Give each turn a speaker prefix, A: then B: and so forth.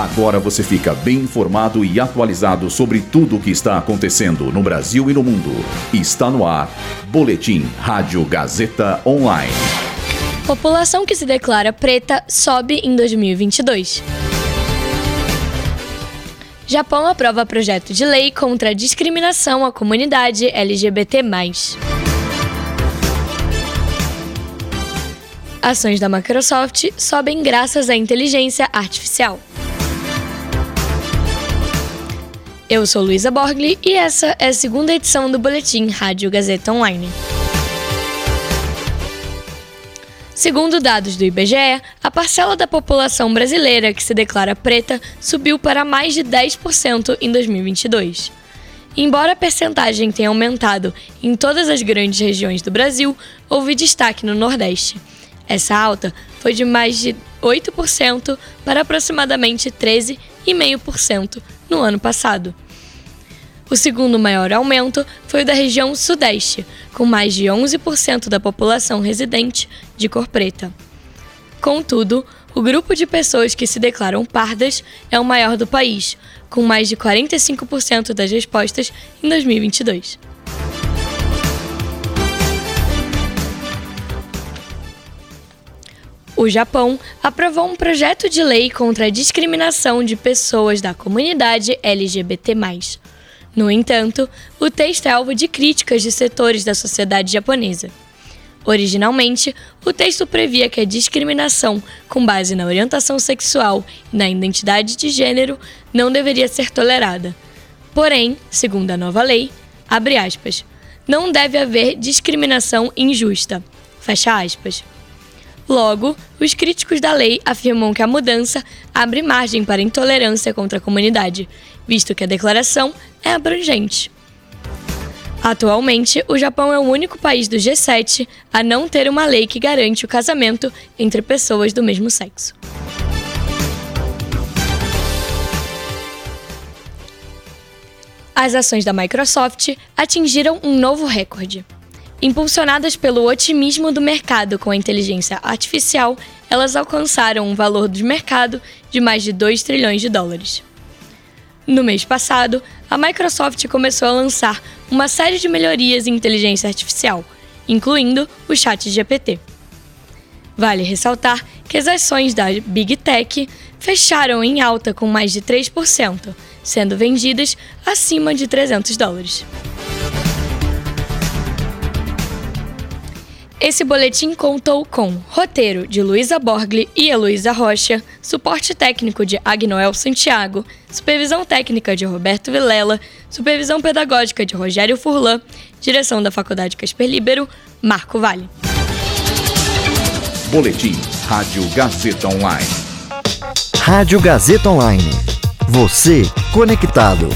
A: Agora você fica bem informado e atualizado sobre tudo o que está acontecendo no Brasil e no mundo. Está no ar. Boletim Rádio Gazeta Online.
B: População que se declara preta sobe em 2022. Japão aprova projeto de lei contra a discriminação à comunidade LGBT. Ações da Microsoft sobem graças à inteligência artificial. Eu sou Luísa Borgli e essa é a segunda edição do Boletim Rádio Gazeta Online. Segundo dados do IBGE, a parcela da população brasileira que se declara preta subiu para mais de 10% em 2022. Embora a percentagem tenha aumentado em todas as grandes regiões do Brasil, houve destaque no Nordeste. Essa alta foi de mais de 8% para aproximadamente 13,5% no ano passado. O segundo maior aumento foi o da região Sudeste, com mais de 11% da população residente de cor preta. Contudo, o grupo de pessoas que se declaram pardas é o maior do país, com mais de 45% das respostas em 2022. O Japão aprovou um projeto de lei contra a discriminação de pessoas da comunidade LGBT. No entanto, o texto é alvo de críticas de setores da sociedade japonesa. Originalmente, o texto previa que a discriminação com base na orientação sexual e na identidade de gênero não deveria ser tolerada. Porém, segundo a nova lei, abre aspas, não deve haver discriminação injusta. Fecha aspas. Logo, os críticos da lei afirmam que a mudança abre margem para intolerância contra a comunidade, visto que a declaração é abrangente. Atualmente, o Japão é o único país do G7 a não ter uma lei que garante o casamento entre pessoas do mesmo sexo. As ações da Microsoft atingiram um novo recorde. Impulsionadas pelo otimismo do mercado com a inteligência artificial, elas alcançaram um valor de mercado de mais de 2 trilhões de dólares. No mês passado, a Microsoft começou a lançar uma série de melhorias em inteligência artificial, incluindo o Chat GPT. Vale ressaltar que as ações da Big Tech fecharam em alta com mais de 3%, sendo vendidas acima de 300 dólares. Esse boletim contou com roteiro de Luísa Borgli e Heloísa Rocha, suporte técnico de Agnoel Santiago, supervisão técnica de Roberto Vilela, supervisão pedagógica de Rogério Furlan, direção da Faculdade Casper Libero, Marco Vale.
A: Boletim Rádio Gazeta Online.
C: Rádio Gazeta Online. Você conectado.